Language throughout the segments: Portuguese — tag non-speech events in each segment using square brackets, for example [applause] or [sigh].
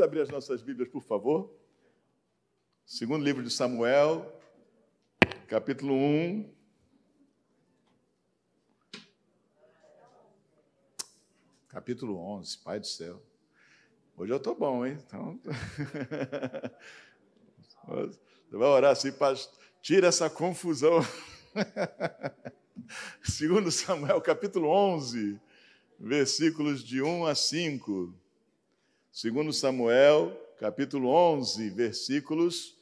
Vamos abrir as nossas Bíblias, por favor. Segundo livro de Samuel, capítulo 1. Capítulo 11, Pai do céu. Hoje eu estou bom, hein? Então... Você [laughs] vai orar assim, tira essa confusão. [laughs] Segundo Samuel, capítulo 11, versículos de 1 a 5. Segundo Samuel, capítulo 11, versículos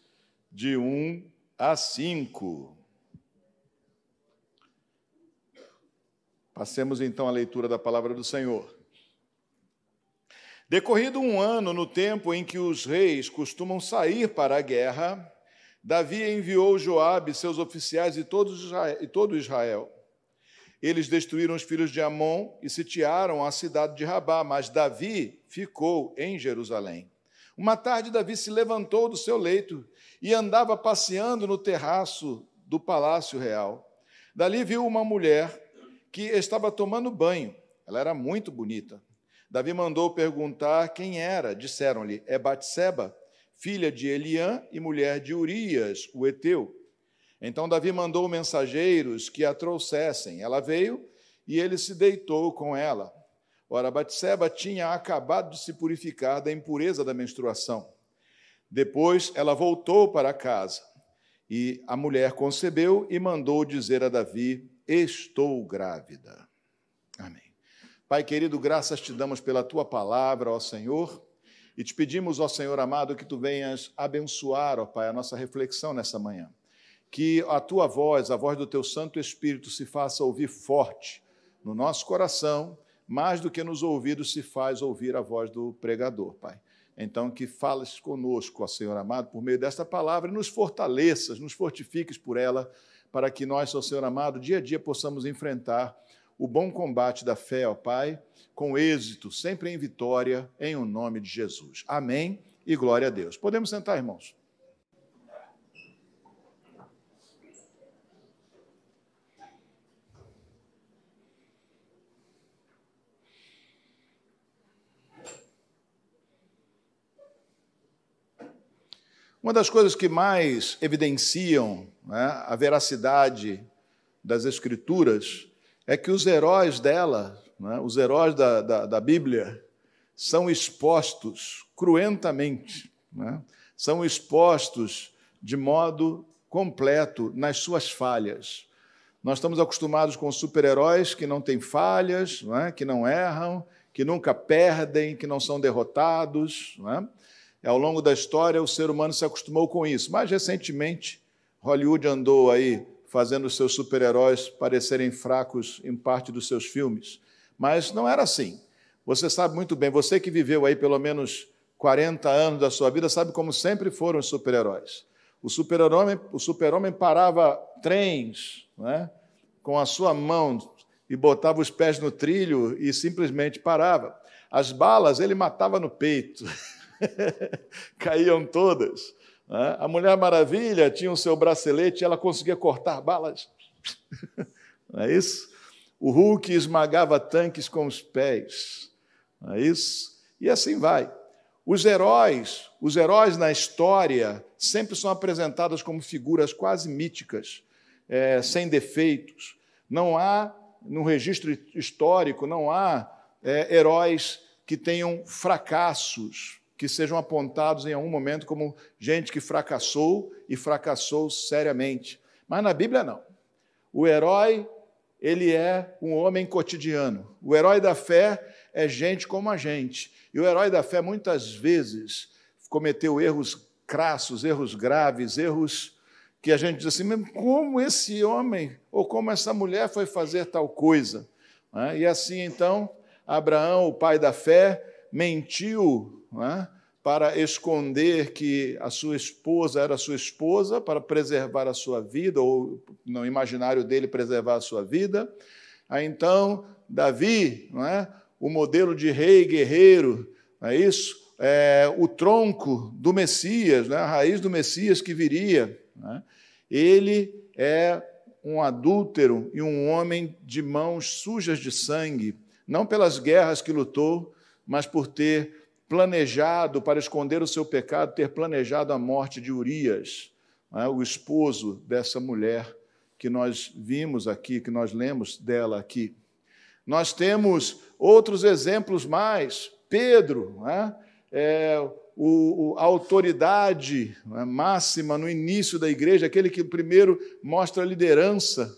de 1 a 5. Passemos então à leitura da palavra do Senhor. Decorrido um ano no tempo em que os reis costumam sair para a guerra, Davi enviou Joabe, seus oficiais e, todo Israel. Eles destruíram os filhos de Amon e sitiaram a cidade de Rabá, mas Davi ficou em Jerusalém. Uma tarde, Davi se levantou do seu leito e andava passeando no terraço do palácio real. Dali viu uma mulher que estava tomando banho. Ela era muito bonita. Davi mandou perguntar quem era. Disseram-lhe: É Batseba, filha de Eliã e mulher de Urias, o heteu. Então Davi mandou mensageiros que a trouxessem. Ela veio e ele se deitou com ela. Ora, Batseba tinha acabado de se purificar da impureza da menstruação. Depois ela voltou para casa e a mulher concebeu e mandou dizer a Davi: Estou grávida. Amém. Pai querido, graças te damos pela tua palavra, ó Senhor, e te pedimos, ó Senhor amado, que tu venhas abençoar, ó Pai, a nossa reflexão nessa manhã. Que a tua voz, a voz do teu Santo Espírito, se faça ouvir forte no nosso coração, mais do que nos ouvidos se faz ouvir a voz do pregador, Pai. Então, que fales conosco, ó Senhor amado, por meio desta palavra, e nos fortaleças, nos fortifiques por ela, para que nós, ó Senhor amado, dia a dia possamos enfrentar o bom combate da fé, ó Pai, com êxito, sempre em vitória, em o nome de Jesus. Amém e glória a Deus. Podemos sentar, irmãos? Uma das coisas que mais evidenciam né, a veracidade das Escrituras é que os heróis dela, né, os heróis da, da, da, Bíblia, são expostos cruentamente, né, são expostos de modo completo nas suas falhas. Nós estamos acostumados com super-heróis que não têm falhas, não é? que não erram, que nunca perdem, que não são derrotados. Não é? Ao longo da história, o ser humano se acostumou com isso. Mais recentemente, Hollywood andou aí fazendo os seus super-heróis parecerem fracos em parte dos seus filmes. Mas não era assim. Você sabe muito bem, você que viveu aí pelo menos 40 anos da sua vida, sabe como sempre foram os super-heróis. O super-homem super parava trens né, com a sua mão e botava os pés no trilho e simplesmente parava. As balas ele matava no peito, [laughs] [laughs] caíam todas. Né? A Mulher Maravilha tinha o seu bracelete e ela conseguia cortar balas. [laughs] Não é isso? O Hulk esmagava tanques com os pés. Não é isso? E assim vai. Os heróis, os heróis na história sempre são apresentados como figuras quase míticas, é, sem defeitos. Não há, no registro histórico, não há é, heróis que tenham fracassos, que sejam apontados em algum momento como gente que fracassou e fracassou seriamente. Mas na Bíblia não. O herói, ele é um homem cotidiano. O herói da fé é gente como a gente. E o herói da fé muitas vezes cometeu erros crassos, erros graves, erros que a gente diz assim, como esse homem ou como essa mulher foi fazer tal coisa? Né? E assim então, Abraão, o pai da fé, mentiu é? para esconder que a sua esposa era sua esposa, para preservar a sua vida, ou no imaginário dele, preservar a sua vida. Aí então, Davi, é? o modelo de rei guerreiro, é isso? É, o tronco do Messias, né? a raiz do Messias que viria. Né? Ele é um adúltero e um homem de mãos sujas de sangue, não pelas guerras que lutou, mas por ter planejado para esconder o seu pecado, ter planejado a morte de Urias, né, o esposo dessa mulher que nós vimos aqui, que nós lemos dela aqui. Nós temos outros exemplos mais. Pedro, né, é, o, a autoridade né, máxima no início da igreja, aquele que primeiro mostra a liderança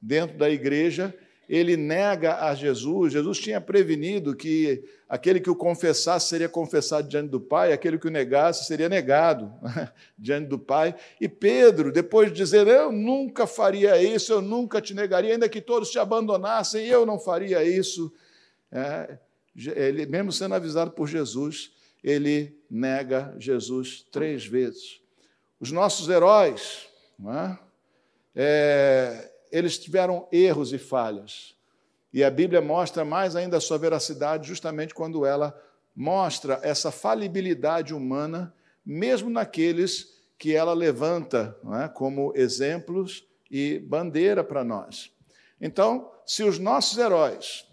dentro da igreja, ele nega a Jesus. Jesus tinha prevenido que aquele que o confessasse seria confessado diante do Pai, aquele que o negasse seria negado [laughs] diante do Pai. E Pedro, depois de dizer: Eu nunca faria isso, eu nunca te negaria, ainda que todos te abandonassem, eu não faria isso. É, ele, mesmo sendo avisado por Jesus, ele nega Jesus três vezes. Os nossos heróis, é? É, eles tiveram erros e falhas. E a Bíblia mostra mais ainda a sua veracidade justamente quando ela mostra essa falibilidade humana, mesmo naqueles que ela levanta é? como exemplos e bandeira para nós. Então, se os nossos heróis,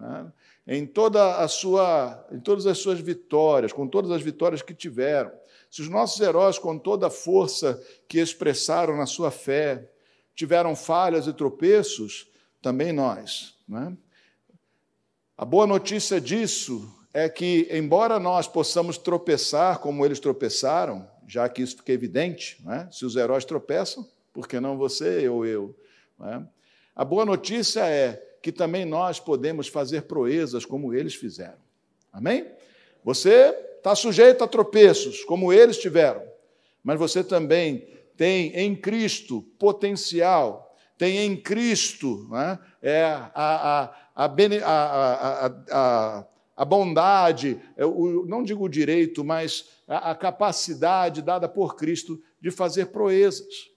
é? em toda a sua, em todas as suas vitórias, com todas as vitórias que tiveram, se os nossos heróis, com toda a força que expressaram na sua fé, tiveram falhas e tropeços, também nós. É? A boa notícia disso é que, embora nós possamos tropeçar como eles tropeçaram, já que isso fica evidente, é? se os heróis tropeçam, por que não você ou eu? É? A boa notícia é que também nós podemos fazer proezas como eles fizeram. Amém? Você está sujeito a tropeços, como eles tiveram, mas você também tem em Cristo potencial, tem em Cristo né, é, a, a, a, a, a bondade, é, o, não digo o direito, mas a capacidade dada por Cristo de fazer proezas.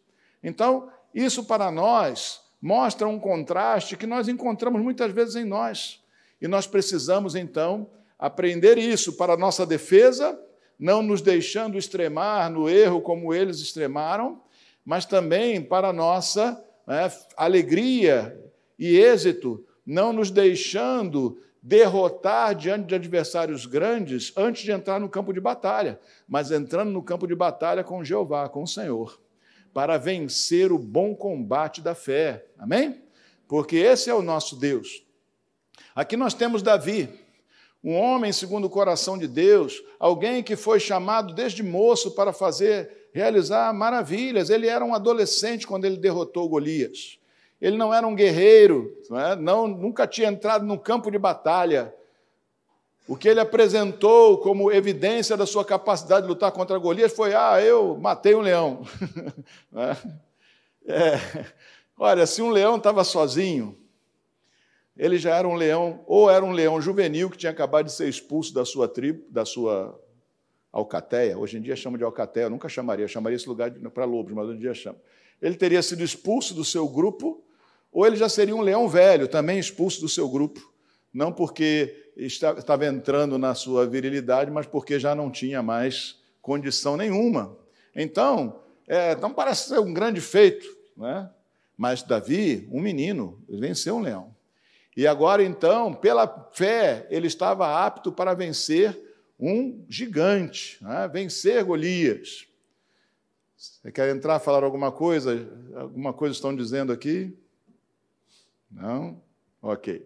Então, isso para nós mostra um contraste que nós encontramos muitas vezes em nós. E nós precisamos, então, aprender isso para a nossa defesa não nos deixando extremar no erro como eles extremaram, mas também para nossa né, alegria e êxito, não nos deixando derrotar diante de adversários grandes antes de entrar no campo de batalha, mas entrando no campo de batalha com Jeová, com o Senhor, para vencer o bom combate da fé. Amém? Porque esse é o nosso Deus. Aqui nós temos Davi um homem segundo o coração de Deus, alguém que foi chamado desde moço para fazer, realizar maravilhas. Ele era um adolescente quando ele derrotou Golias. Ele não era um guerreiro, não, é? não nunca tinha entrado no campo de batalha. O que ele apresentou como evidência da sua capacidade de lutar contra Golias foi: ah, eu matei um leão. [laughs] é? É. Olha, se um leão estava sozinho, ele já era um leão, ou era um leão juvenil que tinha acabado de ser expulso da sua tribo, da sua alcateia. Hoje em dia chama de alcateia, eu nunca chamaria, chamaria esse lugar para lobos, mas hoje em dia chama. Ele teria sido expulso do seu grupo, ou ele já seria um leão velho, também expulso do seu grupo, não porque estava entrando na sua virilidade, mas porque já não tinha mais condição nenhuma. Então, é, não parece ser um grande feito, né? mas Davi, um menino, venceu um leão. E agora, então, pela fé, ele estava apto para vencer um gigante, né? vencer Golias. Você quer entrar, falar alguma coisa? Alguma coisa estão dizendo aqui? Não? Ok.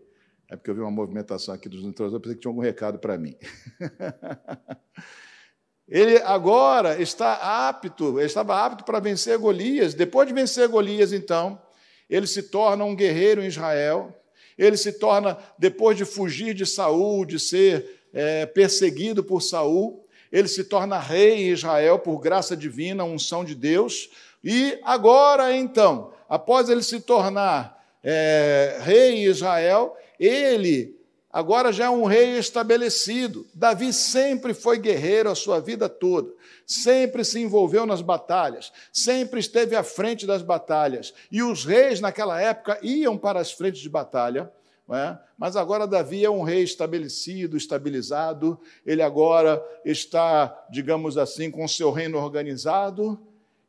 É porque eu vi uma movimentação aqui dos introdutores, eu pensei que tinha algum recado para mim. [laughs] ele agora está apto, ele estava apto para vencer Golias. Depois de vencer Golias, então, ele se torna um guerreiro em Israel ele se torna, depois de fugir de Saul, de ser é, perseguido por Saul, ele se torna rei em Israel por graça divina, unção de Deus. E agora, então, após ele se tornar é, rei em Israel, ele agora já é um rei estabelecido. Davi sempre foi guerreiro a sua vida toda, sempre se envolveu nas batalhas, sempre esteve à frente das batalhas. E os reis naquela época iam para as frentes de batalha. É? Mas agora Davi é um rei estabelecido, estabilizado, ele agora está, digamos assim, com seu reino organizado,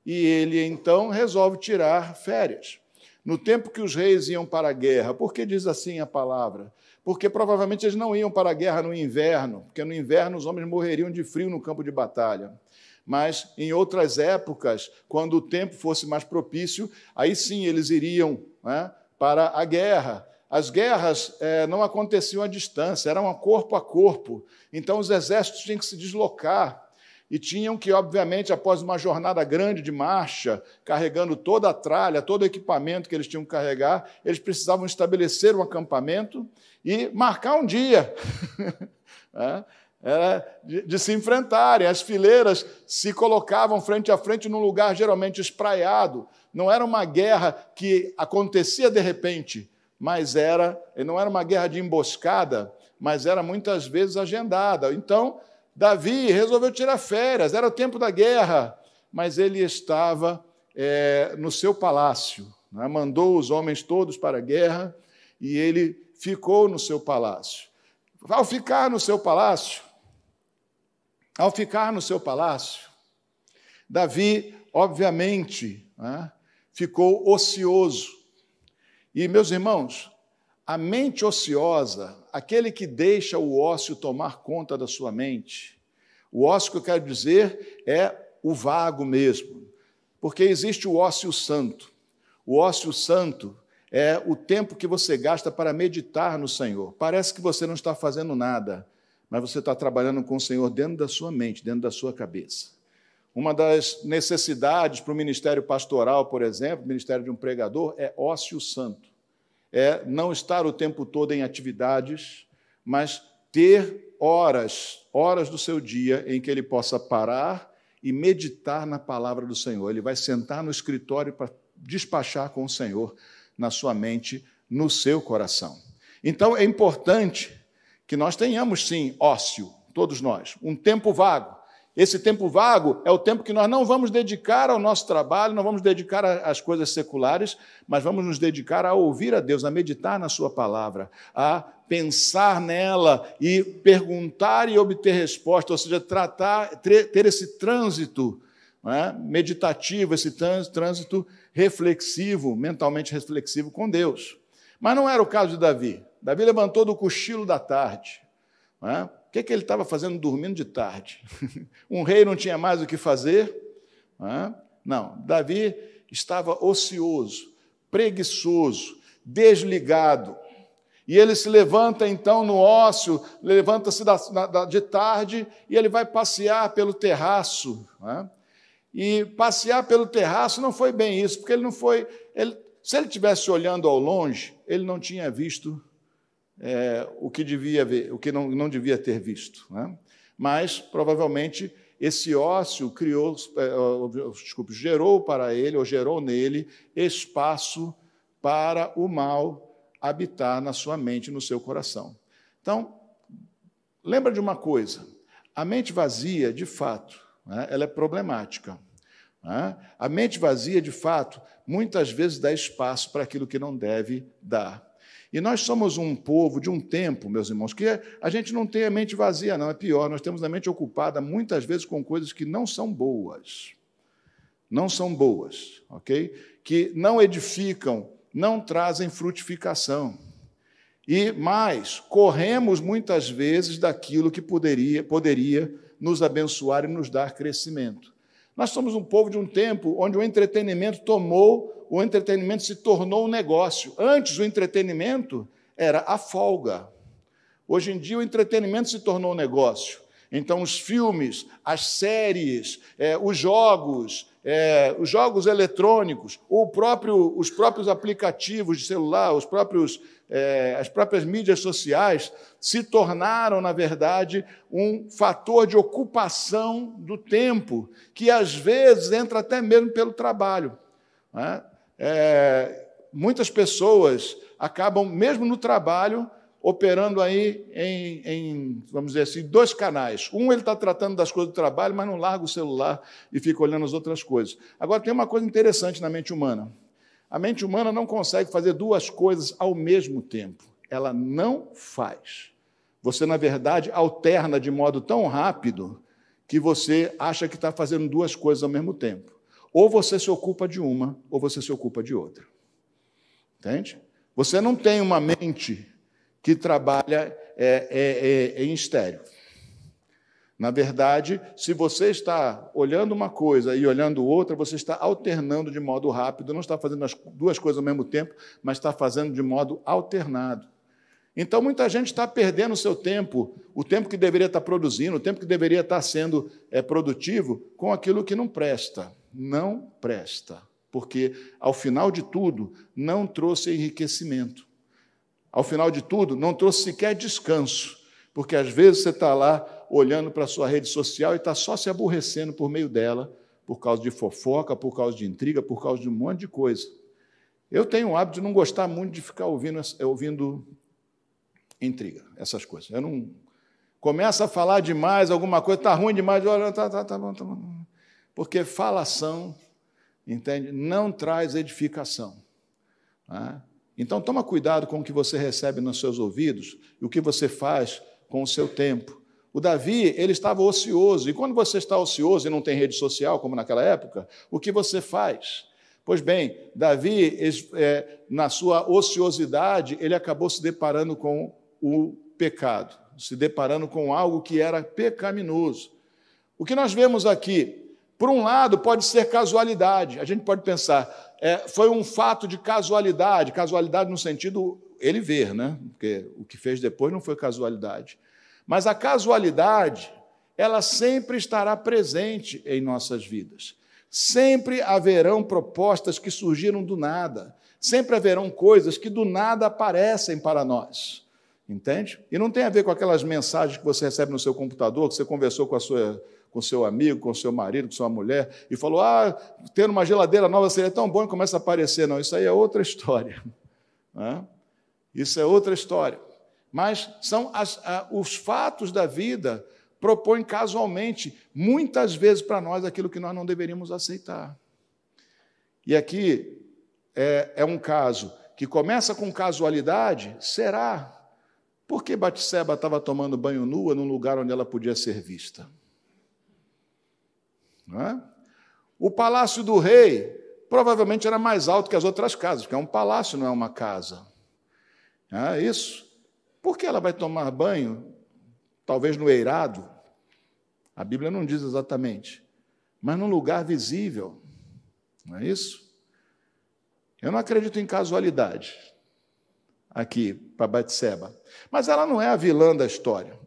e ele então resolve tirar férias. no tempo que os reis iam para a guerra. Por que diz assim a palavra? Porque provavelmente eles não iam para a guerra no inverno, porque no inverno os homens morreriam de frio no campo de batalha. Mas em outras épocas, quando o tempo fosse mais propício, aí sim eles iriam né, para a guerra. As guerras é, não aconteciam à distância, eram corpo a corpo. Então os exércitos tinham que se deslocar e tinham que, obviamente, após uma jornada grande de marcha, carregando toda a tralha, todo o equipamento que eles tinham que carregar, eles precisavam estabelecer um acampamento e marcar um dia. [laughs] é, era de, de, se enfrentarem. As fileiras se colocavam frente a frente num lugar geralmente espraiado. Não era uma guerra que acontecia de repente, mas era, não era uma guerra de emboscada, mas era muitas vezes agendada. Então, Davi resolveu tirar férias, era o tempo da guerra, mas ele estava é, no seu palácio, né? mandou os homens todos para a guerra e ele ficou no seu palácio. Ao ficar no seu palácio, ao ficar no seu palácio, Davi, obviamente, né, ficou ocioso. E, meus irmãos, a mente ociosa, aquele que deixa o ócio tomar conta da sua mente, o ócio que eu quero dizer é o vago mesmo, porque existe o ócio santo. O ócio santo é o tempo que você gasta para meditar no Senhor. Parece que você não está fazendo nada, mas você está trabalhando com o Senhor dentro da sua mente, dentro da sua cabeça. Uma das necessidades para o ministério pastoral, por exemplo, o ministério de um pregador, é ócio santo é não estar o tempo todo em atividades, mas ter horas, horas do seu dia em que ele possa parar e meditar na palavra do Senhor. Ele vai sentar no escritório para despachar com o Senhor na sua mente, no seu coração. Então é importante que nós tenhamos sim ócio, todos nós, um tempo vago esse tempo vago é o tempo que nós não vamos dedicar ao nosso trabalho, não vamos dedicar às coisas seculares, mas vamos nos dedicar a ouvir a Deus, a meditar na Sua palavra, a pensar nela e perguntar e obter resposta, ou seja, tratar, ter esse trânsito é? meditativo, esse trânsito reflexivo, mentalmente reflexivo com Deus. Mas não era o caso de Davi. Davi levantou do cochilo da tarde. É? O que, é que ele estava fazendo dormindo de tarde? [laughs] um rei não tinha mais o que fazer? Não, Davi estava ocioso, preguiçoso, desligado. E ele se levanta então no ócio, levanta-se de tarde e ele vai passear pelo terraço. E passear pelo terraço não foi bem isso, porque ele não foi. Ele, se ele estivesse olhando ao longe, ele não tinha visto é, o que devia ver, o que não, não devia ter visto. Né? Mas, provavelmente, esse ócio criou, é, desculpe, gerou para ele, ou gerou nele, espaço para o mal habitar na sua mente, no seu coração. Então, lembra de uma coisa: a mente vazia, de fato, né, ela é problemática. Né? A mente vazia, de fato, muitas vezes dá espaço para aquilo que não deve dar. E nós somos um povo de um tempo, meus irmãos, que a gente não tem a mente vazia, não, é pior, nós temos a mente ocupada muitas vezes com coisas que não são boas. Não são boas, ok? Que não edificam, não trazem frutificação. E mais, corremos muitas vezes daquilo que poderia, poderia nos abençoar e nos dar crescimento. Nós somos um povo de um tempo onde o entretenimento tomou o entretenimento se tornou um negócio. Antes, o entretenimento era a folga. Hoje em dia, o entretenimento se tornou um negócio. Então, os filmes, as séries, é, os jogos, é, os jogos eletrônicos, o próprio, os próprios aplicativos de celular, os próprios, é, as próprias mídias sociais se tornaram, na verdade, um fator de ocupação do tempo, que às vezes entra até mesmo pelo trabalho. Né? é, muitas pessoas acabam, mesmo no trabalho, operando aí em, em, vamos dizer assim, dois canais. Um, ele está tratando das coisas do trabalho, mas não larga o celular e fica olhando as outras coisas. Agora, tem uma coisa interessante na mente humana. A mente humana não consegue fazer duas coisas ao mesmo tempo. Ela não faz. Você, na verdade, alterna de modo tão rápido que você acha que está fazendo duas coisas ao mesmo tempo. Ou você se ocupa de uma, ou você se ocupa de outra. Entende? Você não tem uma mente que trabalha é, é, é, em estéreo. Na verdade, se você está olhando uma coisa e olhando outra, você está alternando de modo rápido, não está fazendo as duas coisas ao mesmo tempo, mas está fazendo de modo alternado. Então, muita gente está perdendo o seu tempo, o tempo que deveria estar produzindo, o tempo que deveria estar sendo é, produtivo, com aquilo que não presta. Não presta. Porque, ao final de tudo, não trouxe enriquecimento. Ao final de tudo, não trouxe sequer descanso. Porque, às vezes, você está lá olhando para a sua rede social e está só se aborrecendo por meio dela, por causa de fofoca, por causa de intriga, por causa de um monte de coisa. Eu tenho o hábito de não gostar muito de ficar ouvindo, ouvindo intriga, essas coisas. Eu não começa a falar demais, alguma coisa está ruim demais, olha, tá, tá, tá, bom, tá bom. Porque falação, entende? Não traz edificação. Né? Então toma cuidado com o que você recebe nos seus ouvidos e o que você faz com o seu tempo. O Davi, ele estava ocioso, e quando você está ocioso e não tem rede social, como naquela época, o que você faz? Pois bem, Davi, é, na sua ociosidade, ele acabou se deparando com o pecado, se deparando com algo que era pecaminoso. O que nós vemos aqui, por um lado, pode ser casualidade. A gente pode pensar, é, foi um fato de casualidade, casualidade no sentido ele ver, né? Porque o que fez depois não foi casualidade. Mas a casualidade, ela sempre estará presente em nossas vidas. Sempre haverão propostas que surgiram do nada. Sempre haverão coisas que do nada aparecem para nós. Entende? E não tem a ver com aquelas mensagens que você recebe no seu computador, que você conversou com a sua com seu amigo, com seu marido, com sua mulher, e falou: Ah, ter uma geladeira nova seria tão bom e começa a aparecer. Não, isso aí é outra [laughs] história. Né? Isso é outra história. Mas são as, os fatos da vida propõem casualmente, muitas vezes para nós, aquilo que nós não deveríamos aceitar. E aqui é, é um caso que começa com casualidade, será? Por que Batseba estava tomando banho nua num lugar onde ela podia ser vista? É? O palácio do rei provavelmente era mais alto que as outras casas, porque é um palácio, não é uma casa. É isso. Por que ela vai tomar banho, talvez no eirado? A Bíblia não diz exatamente, mas num lugar visível. Não é isso? Eu não acredito em casualidade aqui para Batseba. Mas ela não é a vilã da história.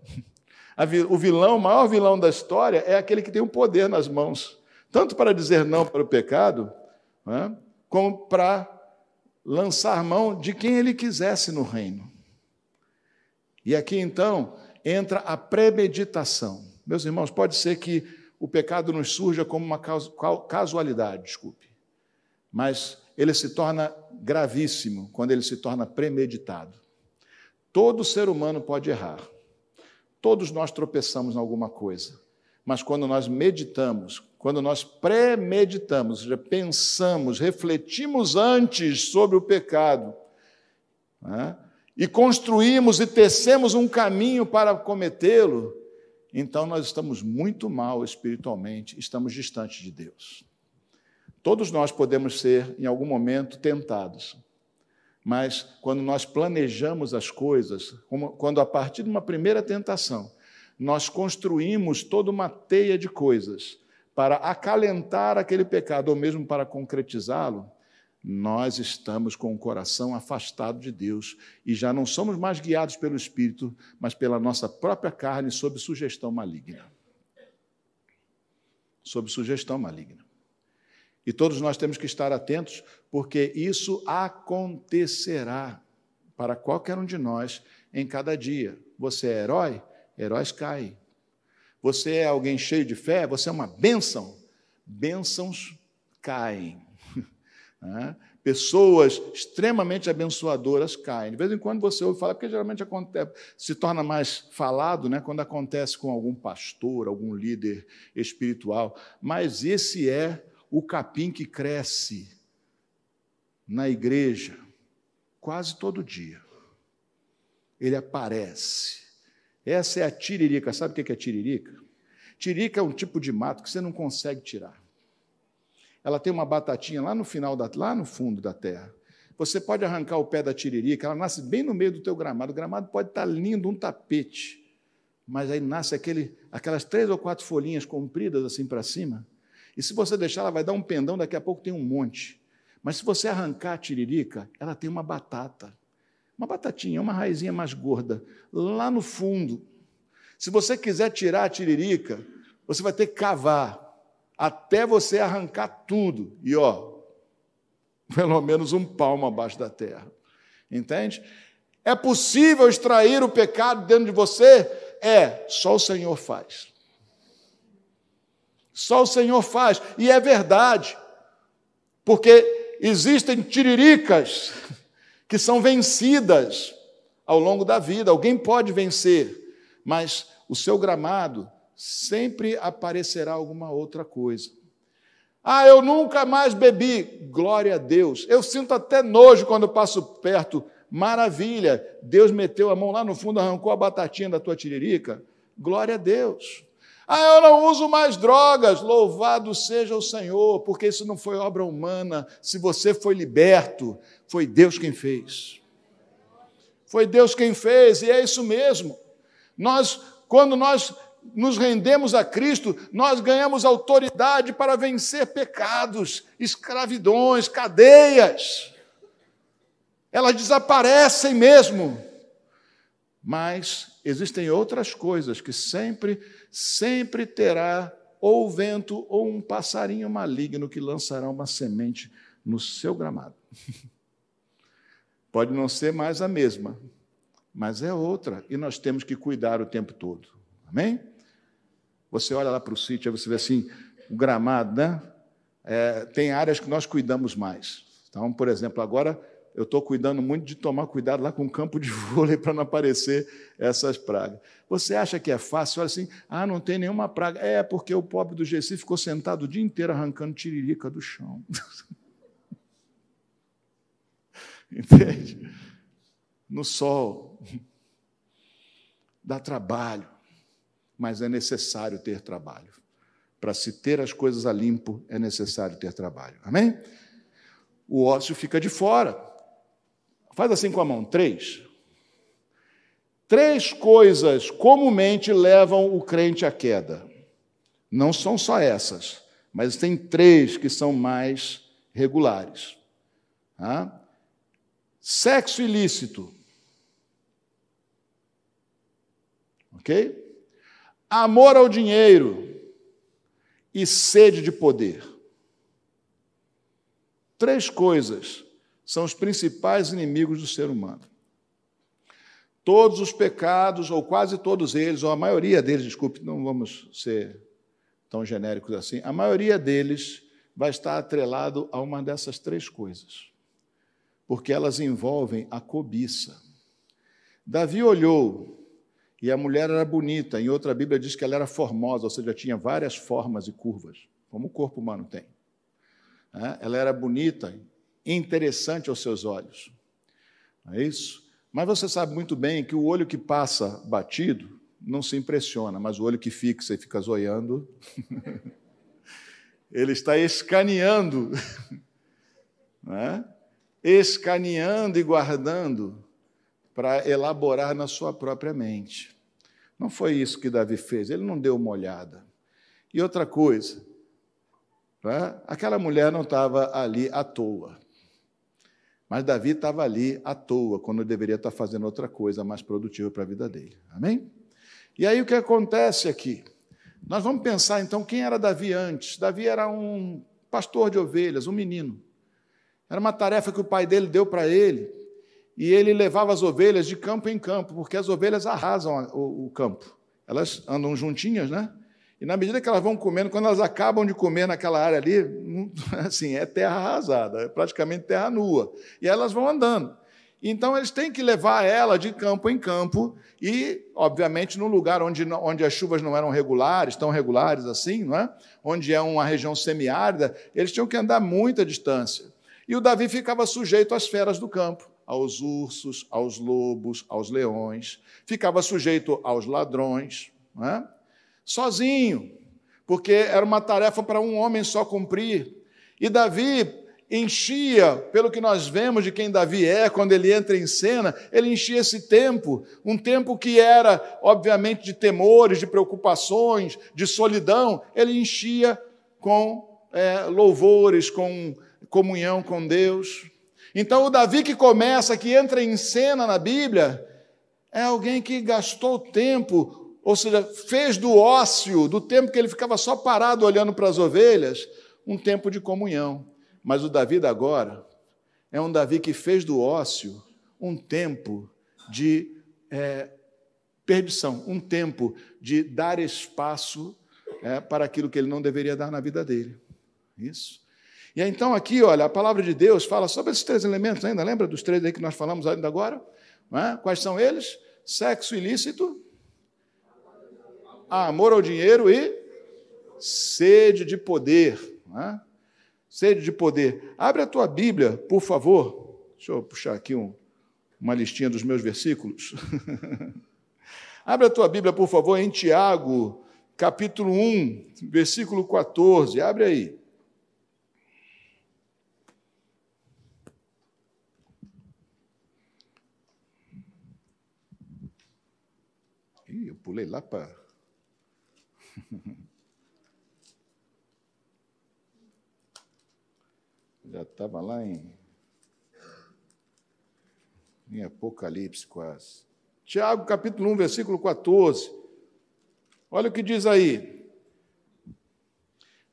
O vilão, o maior vilão da história é aquele que tem o poder nas mãos, tanto para dizer não para o pecado, né, como para lançar mão de quem ele quisesse no reino. E aqui então entra a premeditação. Meus irmãos, pode ser que o pecado nos surja como uma casualidade, desculpe, mas ele se torna gravíssimo quando ele se torna premeditado. Todo ser humano pode errar. Todos nós tropeçamos em alguma coisa. Mas quando nós meditamos, quando nós premeditamos, ou seja, pensamos, refletimos antes sobre o pecado, né? e construímos e tecemos um caminho para cometê-lo, então nós estamos muito mal espiritualmente, estamos distantes de Deus. Todos nós podemos ser, em algum momento, tentados. Mas quando nós planejamos as coisas, quando a partir de uma primeira tentação, nós construímos toda uma teia de coisas para acalentar aquele pecado ou mesmo para concretizá-lo, nós estamos com o coração afastado de Deus e já não somos mais guiados pelo Espírito, mas pela nossa própria carne sob sugestão maligna. Sob sugestão maligna. E todos nós temos que estar atentos, porque isso acontecerá para qualquer um de nós em cada dia. Você é herói? Heróis caem. Você é alguém cheio de fé? Você é uma bênção? Bênçãos caem. [laughs] Pessoas extremamente abençoadoras caem. De vez em quando você ouve falar, porque geralmente acontece, se torna mais falado né, quando acontece com algum pastor, algum líder espiritual. Mas esse é o capim que cresce na igreja quase todo dia. Ele aparece. Essa é a tiririca. Sabe o que é tiririca? Tiririca é um tipo de mato que você não consegue tirar. Ela tem uma batatinha lá no final, da, lá no fundo da terra. Você pode arrancar o pé da tiririca, ela nasce bem no meio do teu gramado. O gramado pode estar lindo, um tapete, mas aí nasce aquele, aquelas três ou quatro folhinhas compridas assim para cima. E se você deixar, ela vai dar um pendão, daqui a pouco tem um monte. Mas se você arrancar a tiririca, ela tem uma batata. Uma batatinha, uma raizinha mais gorda, lá no fundo. Se você quiser tirar a tiririca, você vai ter que cavar até você arrancar tudo. E ó, [laughs] pelo menos um palmo abaixo da terra. Entende? É possível extrair o pecado dentro de você? É, só o Senhor faz. Só o Senhor faz. E é verdade. Porque existem tiriricas que são vencidas ao longo da vida. Alguém pode vencer, mas o seu gramado sempre aparecerá alguma outra coisa. Ah, eu nunca mais bebi. Glória a Deus. Eu sinto até nojo quando passo perto. Maravilha. Deus meteu a mão lá no fundo, arrancou a batatinha da tua tiririca. Glória a Deus. Ah, eu não uso mais drogas. Louvado seja o Senhor, porque isso não foi obra humana. Se você foi liberto, foi Deus quem fez. Foi Deus quem fez, e é isso mesmo. Nós, quando nós nos rendemos a Cristo, nós ganhamos autoridade para vencer pecados, escravidões, cadeias. Elas desaparecem mesmo. Mas existem outras coisas que sempre, sempre terá ou vento ou um passarinho maligno que lançará uma semente no seu gramado. [laughs] Pode não ser mais a mesma, mas é outra e nós temos que cuidar o tempo todo. Amém? Você olha lá para o sítio, aí você vê assim, o gramado, né? É, tem áreas que nós cuidamos mais. Então, por exemplo, agora eu estou cuidando muito de tomar cuidado lá com o campo de [laughs] vôlei para não aparecer essas pragas. Você acha que é fácil? Olha assim, ah, não tem nenhuma praga. É, porque o pobre do Gessi ficou sentado o dia inteiro arrancando tiririca do chão. [laughs] Entende? No sol. Dá trabalho mas é necessário ter trabalho. Para se ter as coisas a limpo, é necessário ter trabalho. Amém? O ócio fica de fora. Faz assim com a mão, três. Três coisas comumente levam o crente à queda. Não são só essas, mas tem três que são mais regulares. Tá? Sexo ilícito. Ok? amor ao dinheiro e sede de poder. Três coisas são os principais inimigos do ser humano. Todos os pecados, ou quase todos eles, ou a maioria deles, desculpe, não vamos ser tão genéricos assim, a maioria deles vai estar atrelado a uma dessas três coisas, porque elas envolvem a cobiça. Davi olhou e a mulher era bonita. Em outra Bíblia diz que ela era formosa, ou seja, tinha várias formas e curvas, como o corpo humano tem. É, ela era bonita, interessante aos seus olhos. Não é isso? Mas você sabe muito bem que o olho que passa batido não se impressiona, mas o olho que fixa e fica zoiando, [laughs] ele está escaneando, [laughs] é? escaneando e guardando para elaborar na sua própria mente. Não foi isso que Davi fez, ele não deu uma olhada. E outra coisa, né? aquela mulher não estava ali à toa. Mas Davi estava ali à toa, quando deveria estar fazendo outra coisa mais produtiva para a vida dele. Amém? E aí o que acontece aqui? Nós vamos pensar então quem era Davi antes. Davi era um pastor de ovelhas, um menino. Era uma tarefa que o pai dele deu para ele e ele levava as ovelhas de campo em campo, porque as ovelhas arrasam o, campo. Elas andam juntinhas, né? E na medida que elas vão comendo, quando elas acabam de comer naquela área ali, [laughs] assim, é terra arrasada, é praticamente terra nua. E elas vão andando. Então eles têm que levar ela de campo em campo e, obviamente, no lugar onde, onde as chuvas não eram regulares, tão regulares assim, não é? onde é uma região semiárida, eles tinham que andar muita distância. E o Davi ficava sujeito às feras do campo aos ursos, aos lobos, aos leões, ficava sujeito aos ladrões, é? Sozinho, porque era uma tarefa para um homem só cumprir. E Davi, enchia, pelo que nós vemos de quem Davi é, quando ele entra em cena, ele enchia esse tempo, um tempo que era, obviamente, de temores, de preocupações, de solidão, ele enchia com é, louvores, com comunhão com Deus. Então, o Davi que começa, que entra em cena na Bíblia, é alguém que gastou tempo, ou seja, fez do ócio, do tempo que ele ficava só parado olhando para as ovelhas, um tempo de comunhão. Mas o Davi da agora é um Davi que fez do ócio um tempo de é, perdição, um tempo de dar espaço é, para aquilo que ele não deveria dar na vida dele. Isso. E então aqui, olha, a palavra de Deus fala sobre esses três elementos ainda, lembra dos três aí que nós falamos ainda agora? É? Quais são eles? Sexo ilícito, amor ao dinheiro e sede de poder. É? sede de poder. Abre a tua Bíblia, por favor. Deixa eu puxar aqui um, uma listinha dos meus versículos. [laughs] Abre a tua Bíblia, por favor, em Tiago, capítulo 1, versículo 14. Abre aí. Ih, eu pulei lá para. [laughs] Já estava lá em, em Apocalipse quase. Tiago, capítulo 1, versículo 14. Olha o que diz aí.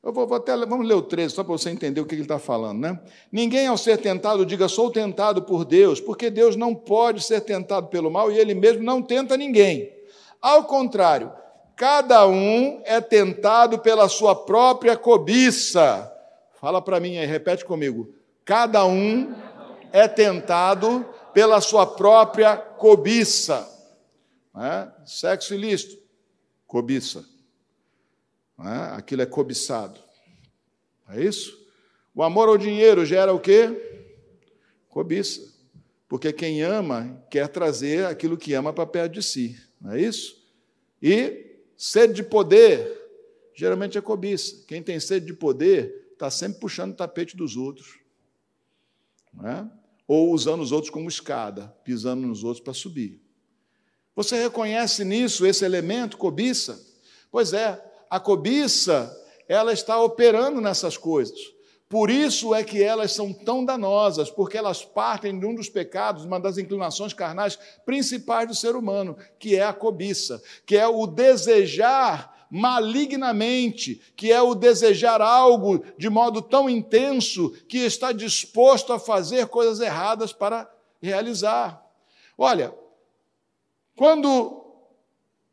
Eu vou, vou até, vamos ler o 13, só para você entender o que ele está falando, né? Ninguém, ao ser tentado, diga, sou tentado por Deus, porque Deus não pode ser tentado pelo mal e ele mesmo não tenta ninguém. Ao contrário, cada um é tentado pela sua própria cobiça Fala para mim aí, repete comigo. Cada um é tentado pela sua própria cobiça. É? Sexo ilícito, cobiça. É? Aquilo é cobiçado. É isso? O amor ao dinheiro gera o quê? Cobiça. Porque quem ama quer trazer aquilo que ama para perto de si. Não é isso? E sede de poder geralmente é cobiça. Quem tem sede de poder está sempre puxando o tapete dos outros. É? Ou usando os outros como escada, pisando nos outros para subir. Você reconhece nisso esse elemento, cobiça? Pois é, a cobiça, ela está operando nessas coisas. Por isso é que elas são tão danosas, porque elas partem de um dos pecados, uma das inclinações carnais principais do ser humano, que é a cobiça, que é o desejar malignamente, que é o desejar algo de modo tão intenso que está disposto a fazer coisas erradas para realizar. Olha, quando.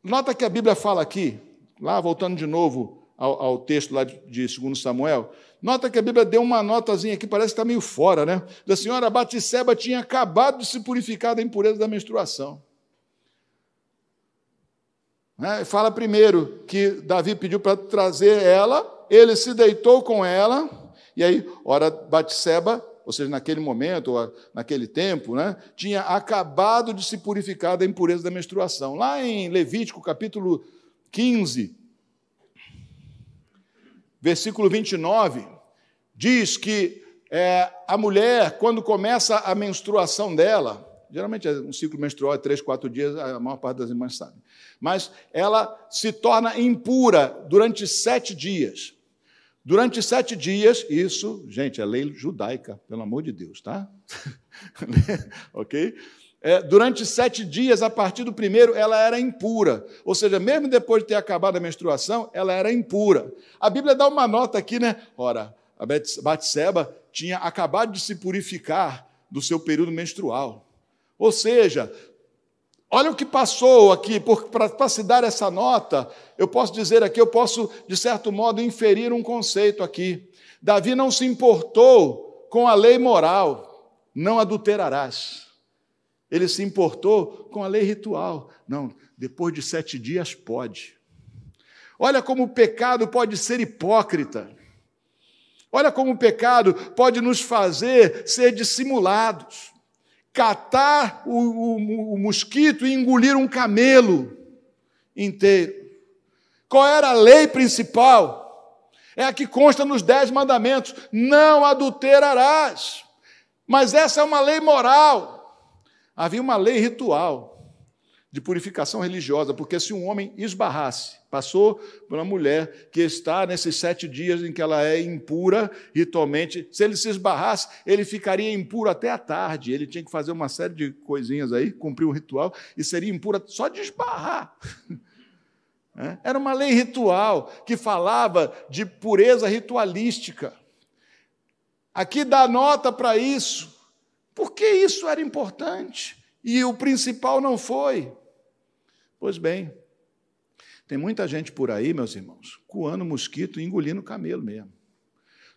Nota que a Bíblia fala aqui, lá voltando de novo ao, ao texto lá de, de 2 Samuel, nota que a Bíblia deu uma notazinha aqui, parece que está meio fora, né? Da senhora Batisseba tinha acabado de se purificar da impureza da menstruação. Né? Fala primeiro que Davi pediu para trazer ela, ele se deitou com ela, e aí, ora, Batseba, ou seja, naquele momento, ou naquele tempo, né, tinha acabado de se purificar da impureza da menstruação. Lá em Levítico, capítulo 15, versículo 29, diz que é, a mulher, quando começa a menstruação dela, geralmente é um ciclo menstrual é três, quatro dias, a maior parte das irmãs sabe mas ela se torna impura durante sete dias. Durante sete dias, isso, gente, é lei judaica, pelo amor de Deus, tá? [laughs] ok? É, durante sete dias, a partir do primeiro, ela era impura. Ou seja, mesmo depois de ter acabado a menstruação, ela era impura. A Bíblia dá uma nota aqui, né? Ora, a Batseba tinha acabado de se purificar do seu período menstrual. Ou seja, Olha o que passou aqui, para se dar essa nota, eu posso dizer aqui, eu posso, de certo modo, inferir um conceito aqui. Davi não se importou com a lei moral, não adulterarás. Ele se importou com a lei ritual. Não, depois de sete dias pode. Olha como o pecado pode ser hipócrita. Olha como o pecado pode nos fazer ser dissimulados catar o, o, o mosquito e engolir um camelo inteiro. Qual era a lei principal? É a que consta nos dez mandamentos: não adulterarás. Mas essa é uma lei moral. Havia uma lei ritual de purificação religiosa, porque se um homem esbarrasse, passou por uma mulher que está nesses sete dias em que ela é impura ritualmente, se ele se esbarrasse, ele ficaria impuro até a tarde. Ele tinha que fazer uma série de coisinhas aí, cumprir o ritual, e seria impura só de esbarrar. [laughs] É? Era uma lei ritual que falava de pureza ritualística. Aqui dá nota para isso. Porque isso era importante e o principal não foi. Pois bem, tem muita gente por aí, meus irmãos, coando mosquito e engolindo camelo mesmo.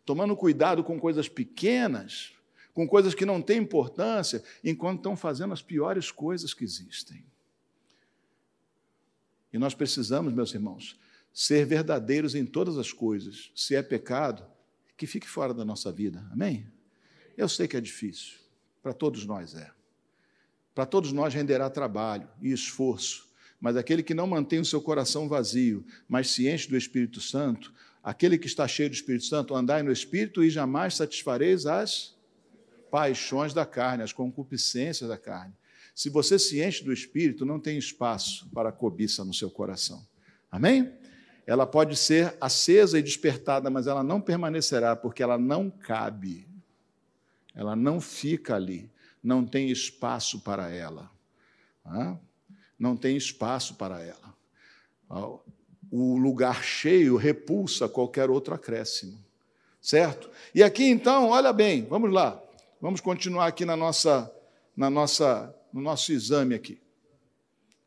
Tomando cuidado com coisas pequenas, com coisas que não têm importância, enquanto estão fazendo as piores coisas que existem. E nós precisamos, meus irmãos, ser verdadeiros em todas as coisas. Se é pecado, que fique fora da nossa vida. Amém? Eu sei que é difícil. Para todos nós é. Para todos nós renderá trabalho e esforço. Mas aquele que não mantém o seu coração vazio, mas se enche do Espírito Santo, aquele que está cheio do Espírito Santo, andai no Espírito e jamais satisfareis as paixões da carne, as concupiscências da carne. Se você se enche do Espírito, não tem espaço para cobiça no seu coração. Amém? Ela pode ser acesa e despertada, mas ela não permanecerá, porque ela não cabe. Ela não fica ali. Não tem espaço para ela. Não tem espaço para ela. O lugar cheio repulsa qualquer outro acréscimo. Certo? E aqui então, olha bem, vamos lá. Vamos continuar aqui na nossa, na nossa no nosso exame aqui.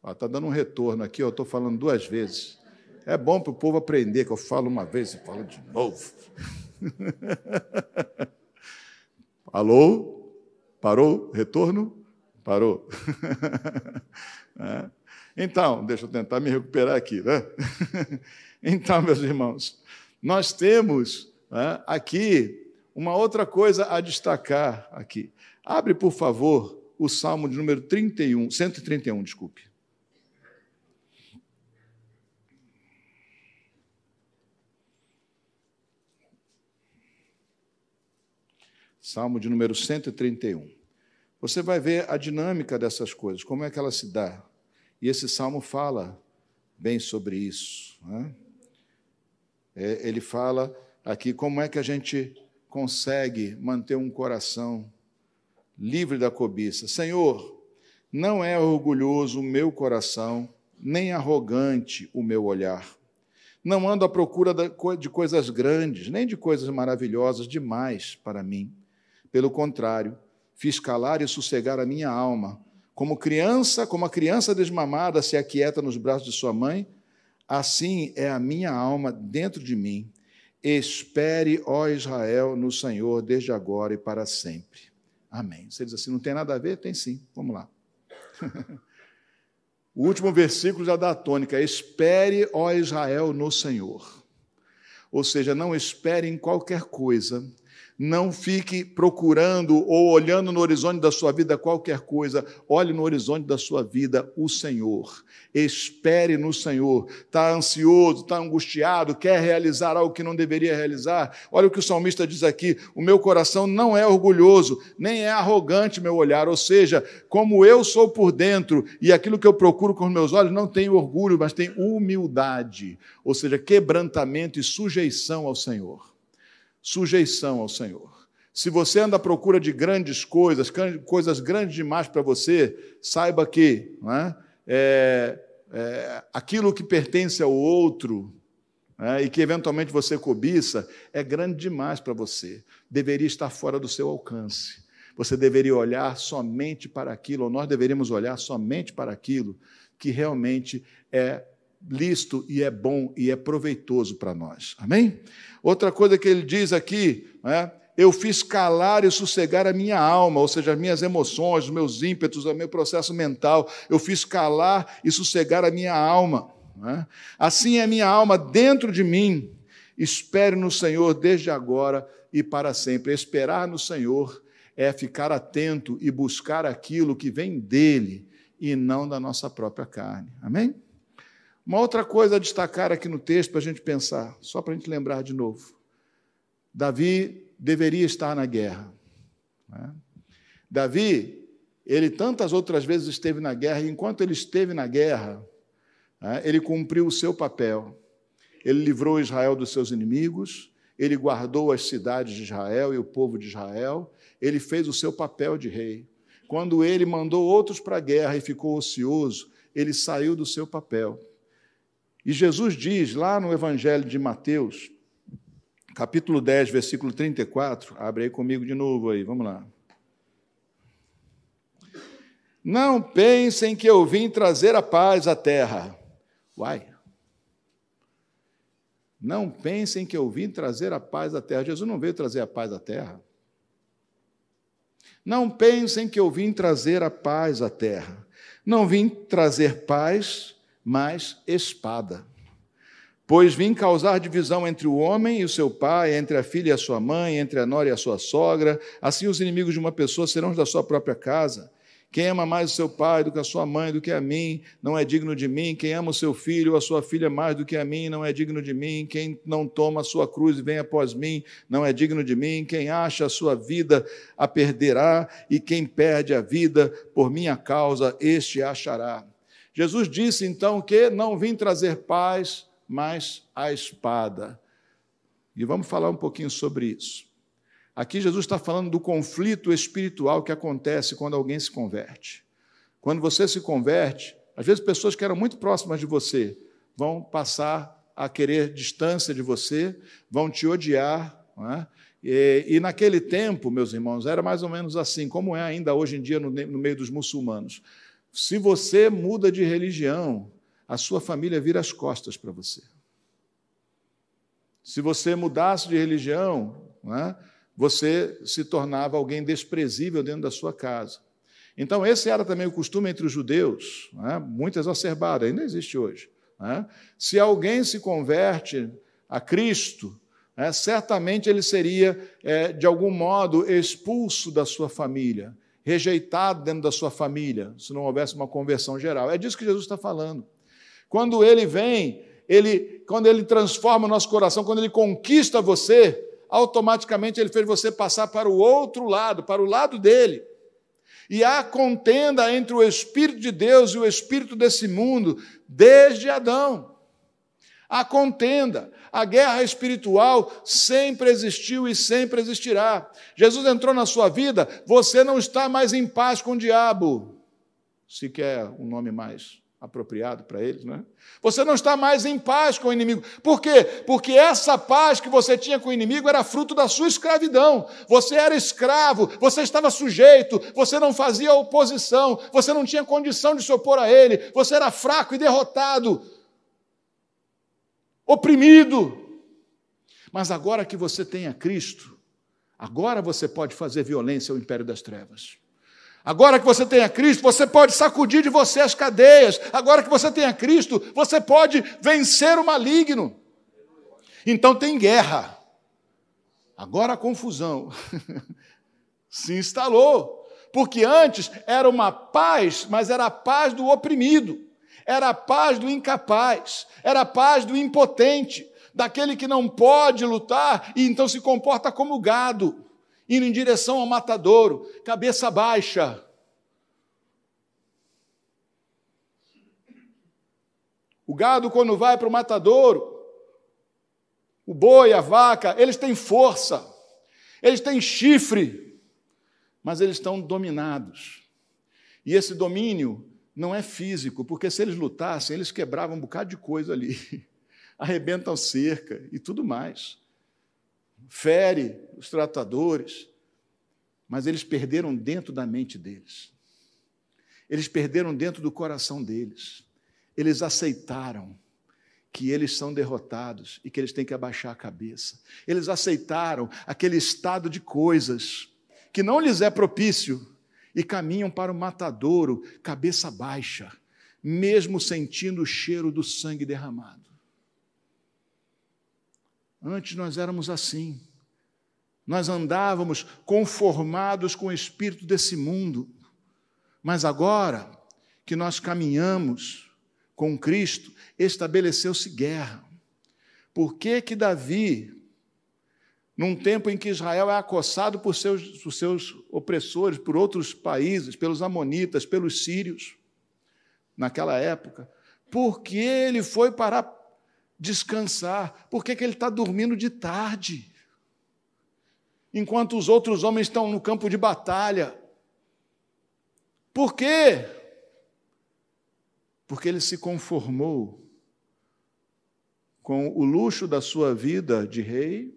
Está dando um retorno aqui, eu estou falando duas vezes. É bom para o povo aprender, que eu falo uma vez e falo de novo. [laughs] Alô? Parou? Retorno? Parou. [laughs] é. Então, deixa eu tentar me recuperar aqui. Né? [laughs] então, meus irmãos, nós temos né, aqui uma outra coisa a destacar aqui. Abre, por favor, o Salmo de número 31, 131, desculpe. Salmo de número 131. Você vai ver a dinâmica dessas coisas, como é que ela se dá. E esse salmo fala bem sobre isso. Né? É, ele fala aqui como é que a gente consegue manter um coração livre da cobiça. Senhor, não é orgulhoso o meu coração, nem arrogante o meu olhar. Não ando à procura de coisas grandes, nem de coisas maravilhosas demais para mim. Pelo contrário, fiz calar e sossegar a minha alma. Como criança, como a criança desmamada se aquieta nos braços de sua mãe, assim é a minha alma dentro de mim. Espere, ó Israel, no Senhor, desde agora e para sempre. Amém. Você diz assim, não tem nada a ver? Tem sim. Vamos lá. [laughs] o último versículo já dá a tônica: Espere, ó Israel, no Senhor. Ou seja, não espere em qualquer coisa não fique procurando ou olhando no horizonte da sua vida qualquer coisa. Olhe no horizonte da sua vida o Senhor. Espere no Senhor. Está ansioso, está angustiado, quer realizar algo que não deveria realizar. Olha o que o salmista diz aqui: o meu coração não é orgulhoso, nem é arrogante meu olhar. Ou seja, como eu sou por dentro e aquilo que eu procuro com os meus olhos não tem orgulho, mas tem humildade. Ou seja, quebrantamento e sujeição ao Senhor sujeição ao Senhor. Se você anda à procura de grandes coisas, coisas grandes demais para você, saiba que é, é, é, aquilo que pertence ao outro é, e que eventualmente você cobiça é grande demais para você. Deveria estar fora do seu alcance. Você deveria olhar somente para aquilo, ou nós deveríamos olhar somente para aquilo que realmente é lícito e é bom e é proveitoso para nós. Amém? Outra coisa que ele diz aqui, é, eu fiz calar e sossegar a minha alma, ou seja, as minhas emoções, os meus ímpetos, o meu processo mental. Eu fiz calar e sossegar a minha alma. É? Assim é a minha alma dentro de mim. Espere no Senhor desde agora e para sempre. Esperar no Senhor é ficar atento e buscar aquilo que vem dele e não da nossa própria carne. Amém? Uma outra coisa a destacar aqui no texto para a gente pensar, só para a gente lembrar de novo. Davi deveria estar na guerra. Né? Davi, ele tantas outras vezes esteve na guerra, e enquanto ele esteve na guerra, né, ele cumpriu o seu papel. Ele livrou Israel dos seus inimigos, ele guardou as cidades de Israel e o povo de Israel, ele fez o seu papel de rei. Quando ele mandou outros para a guerra e ficou ocioso, ele saiu do seu papel. E Jesus diz lá no Evangelho de Mateus, capítulo 10, versículo 34, abre aí comigo de novo aí, vamos lá. Não pensem que eu vim trazer a paz à terra. Uai. Não pensem que eu vim trazer a paz à terra. Jesus não veio trazer a paz à terra. Não pensem que eu vim trazer a paz à terra. Não vim trazer paz, mas espada. Pois vim causar divisão entre o homem e o seu pai, entre a filha e a sua mãe, entre a nora e a sua sogra. Assim, os inimigos de uma pessoa serão os da sua própria casa. Quem ama mais o seu pai do que a sua mãe, do que a mim, não é digno de mim. Quem ama o seu filho ou a sua filha mais do que a mim, não é digno de mim. Quem não toma a sua cruz e vem após mim, não é digno de mim. Quem acha a sua vida, a perderá, e quem perde a vida por minha causa, este achará. Jesus disse então que não vim trazer paz, mas a espada. E vamos falar um pouquinho sobre isso. Aqui Jesus está falando do conflito espiritual que acontece quando alguém se converte. Quando você se converte, às vezes pessoas que eram muito próximas de você vão passar a querer distância de você, vão te odiar. É? E, e, naquele tempo, meus irmãos, era mais ou menos assim, como é ainda hoje em dia no, no meio dos muçulmanos. Se você muda de religião, a sua família vira as costas para você. Se você mudasse de religião, é? você se tornava alguém desprezível dentro da sua casa. Então, esse era também o costume entre os judeus, é? muito exacerbado, ainda existe hoje. É? Se alguém se converte a Cristo, certamente ele seria, é, de algum modo, expulso da sua família rejeitado dentro da sua família, se não houvesse uma conversão geral. É disso que Jesus está falando. Quando ele vem, ele, quando ele transforma o nosso coração, quando ele conquista você, automaticamente ele fez você passar para o outro lado, para o lado dele. E há contenda entre o Espírito de Deus e o Espírito desse mundo desde Adão. Há contenda, a guerra espiritual sempre existiu e sempre existirá. Jesus entrou na sua vida, você não está mais em paz com o diabo, se quer um nome mais apropriado para eles, né? Você não está mais em paz com o inimigo. Por quê? Porque essa paz que você tinha com o inimigo era fruto da sua escravidão. Você era escravo, você estava sujeito, você não fazia oposição, você não tinha condição de se opor a ele, você era fraco e derrotado oprimido. Mas agora que você tem a Cristo, agora você pode fazer violência ao império das trevas. Agora que você tem a Cristo, você pode sacudir de você as cadeias. Agora que você tem a Cristo, você pode vencer o maligno. Então tem guerra. Agora a confusão [laughs] se instalou. Porque antes era uma paz, mas era a paz do oprimido era a paz do incapaz, era a paz do impotente, daquele que não pode lutar e então se comporta como gado, indo em direção ao matadouro, cabeça baixa. O gado, quando vai para o matadouro, o boi, a vaca, eles têm força, eles têm chifre, mas eles estão dominados. E esse domínio não é físico, porque se eles lutassem, eles quebravam um bocado de coisa ali, [laughs] arrebentam cerca e tudo mais. Fere os tratadores, mas eles perderam dentro da mente deles. Eles perderam dentro do coração deles. Eles aceitaram que eles são derrotados e que eles têm que abaixar a cabeça. Eles aceitaram aquele estado de coisas que não lhes é propício e caminham para o matadouro, cabeça baixa, mesmo sentindo o cheiro do sangue derramado. Antes nós éramos assim. Nós andávamos conformados com o espírito desse mundo. Mas agora que nós caminhamos com Cristo, estabeleceu-se guerra. Por que que Davi, num tempo em que Israel é acossado por seus, por seus opressores, por outros países, pelos amonitas, pelos sírios, naquela época, por que ele foi para descansar? Por que, que ele está dormindo de tarde? Enquanto os outros homens estão no campo de batalha. Por quê? Porque ele se conformou com o luxo da sua vida de rei,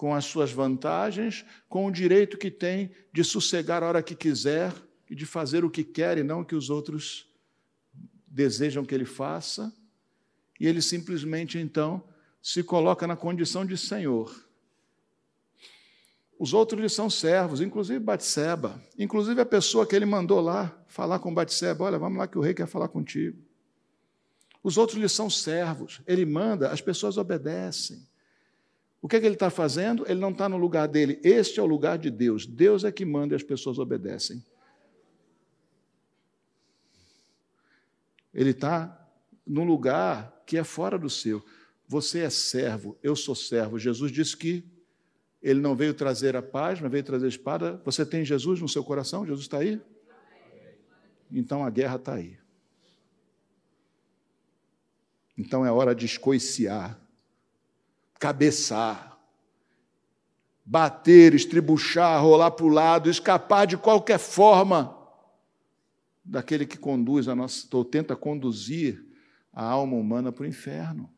com as suas vantagens, com o direito que tem de sossegar a hora que quiser e de fazer o que quer e não o que os outros desejam que ele faça, e ele simplesmente então se coloca na condição de senhor. Os outros lhe são servos, inclusive Batseba, inclusive a pessoa que ele mandou lá falar com Batseba, olha, vamos lá que o rei quer falar contigo. Os outros lhe são servos, ele manda, as pessoas obedecem. O que, é que ele está fazendo? Ele não está no lugar dele, este é o lugar de Deus. Deus é que manda e as pessoas obedecem. Ele está num lugar que é fora do seu. Você é servo, eu sou servo. Jesus disse que ele não veio trazer a paz, mas veio trazer a espada. Você tem Jesus no seu coração? Jesus está aí? Então a guerra está aí. Então é hora de escoiciar, cabeçar, bater, estribuchar, rolar para o lado, escapar de qualquer forma daquele que conduz a nossa, ou tenta conduzir a alma humana para o inferno.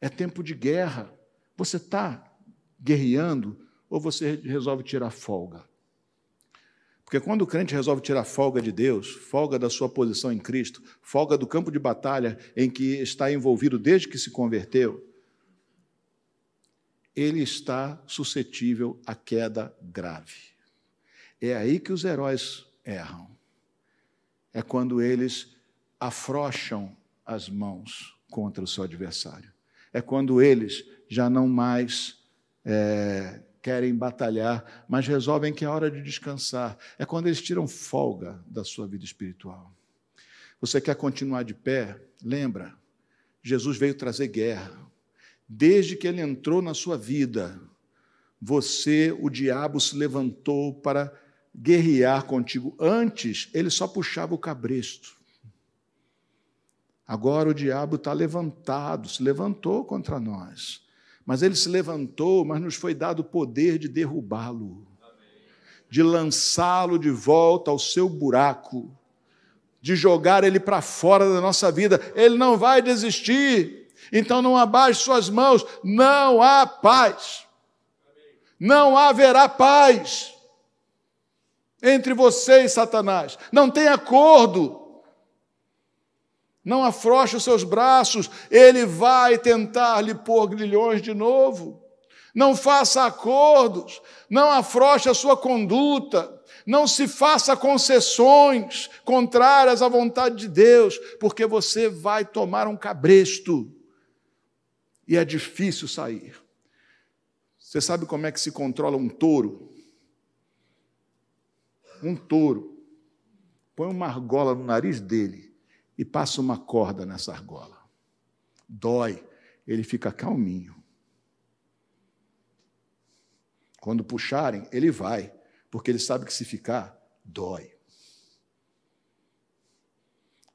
É tempo de guerra. Você está guerreando ou você resolve tirar folga? Porque quando o crente resolve tirar folga de Deus, folga da sua posição em Cristo, folga do campo de batalha em que está envolvido desde que se converteu, ele está suscetível à queda grave. É aí que os heróis erram é quando eles afrouxam as mãos contra o seu adversário. É quando eles já não mais é, querem batalhar, mas resolvem que é hora de descansar. É quando eles tiram folga da sua vida espiritual. Você quer continuar de pé? Lembra, Jesus veio trazer guerra. Desde que ele entrou na sua vida, você, o diabo, se levantou para guerrear contigo. Antes, ele só puxava o cabresto. Agora o diabo está levantado, se levantou contra nós. Mas ele se levantou, mas nos foi dado o poder de derrubá-lo, de lançá-lo de volta ao seu buraco, de jogar ele para fora da nossa vida. Ele não vai desistir. Então não abaixe suas mãos, não há paz. Não haverá paz entre você e Satanás. Não tem acordo. Não afrouxe os seus braços, ele vai tentar lhe pôr grilhões de novo. Não faça acordos, não afrouxe a sua conduta, não se faça concessões contrárias à vontade de Deus, porque você vai tomar um cabresto e é difícil sair. Você sabe como é que se controla um touro? um touro, põe uma argola no nariz dele e passa uma corda nessa argola. Dói, ele fica calminho. Quando puxarem, ele vai, porque ele sabe que se ficar, dói.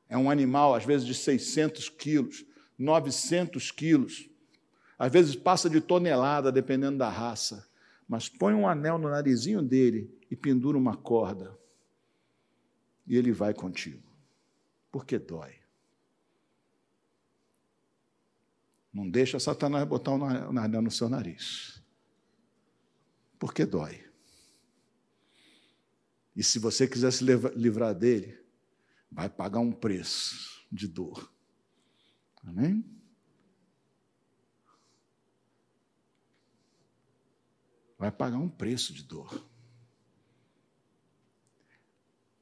É um animal, às vezes, de 600 quilos, 900 quilos, às vezes passa de tonelada, dependendo da raça. Mas põe um anel no narizinho dele e pendura uma corda, e ele vai contigo, porque dói. Não deixa Satanás botar um anel no seu nariz, porque dói. E se você quiser se livrar dele, vai pagar um preço de dor. Amém? Vai pagar um preço de dor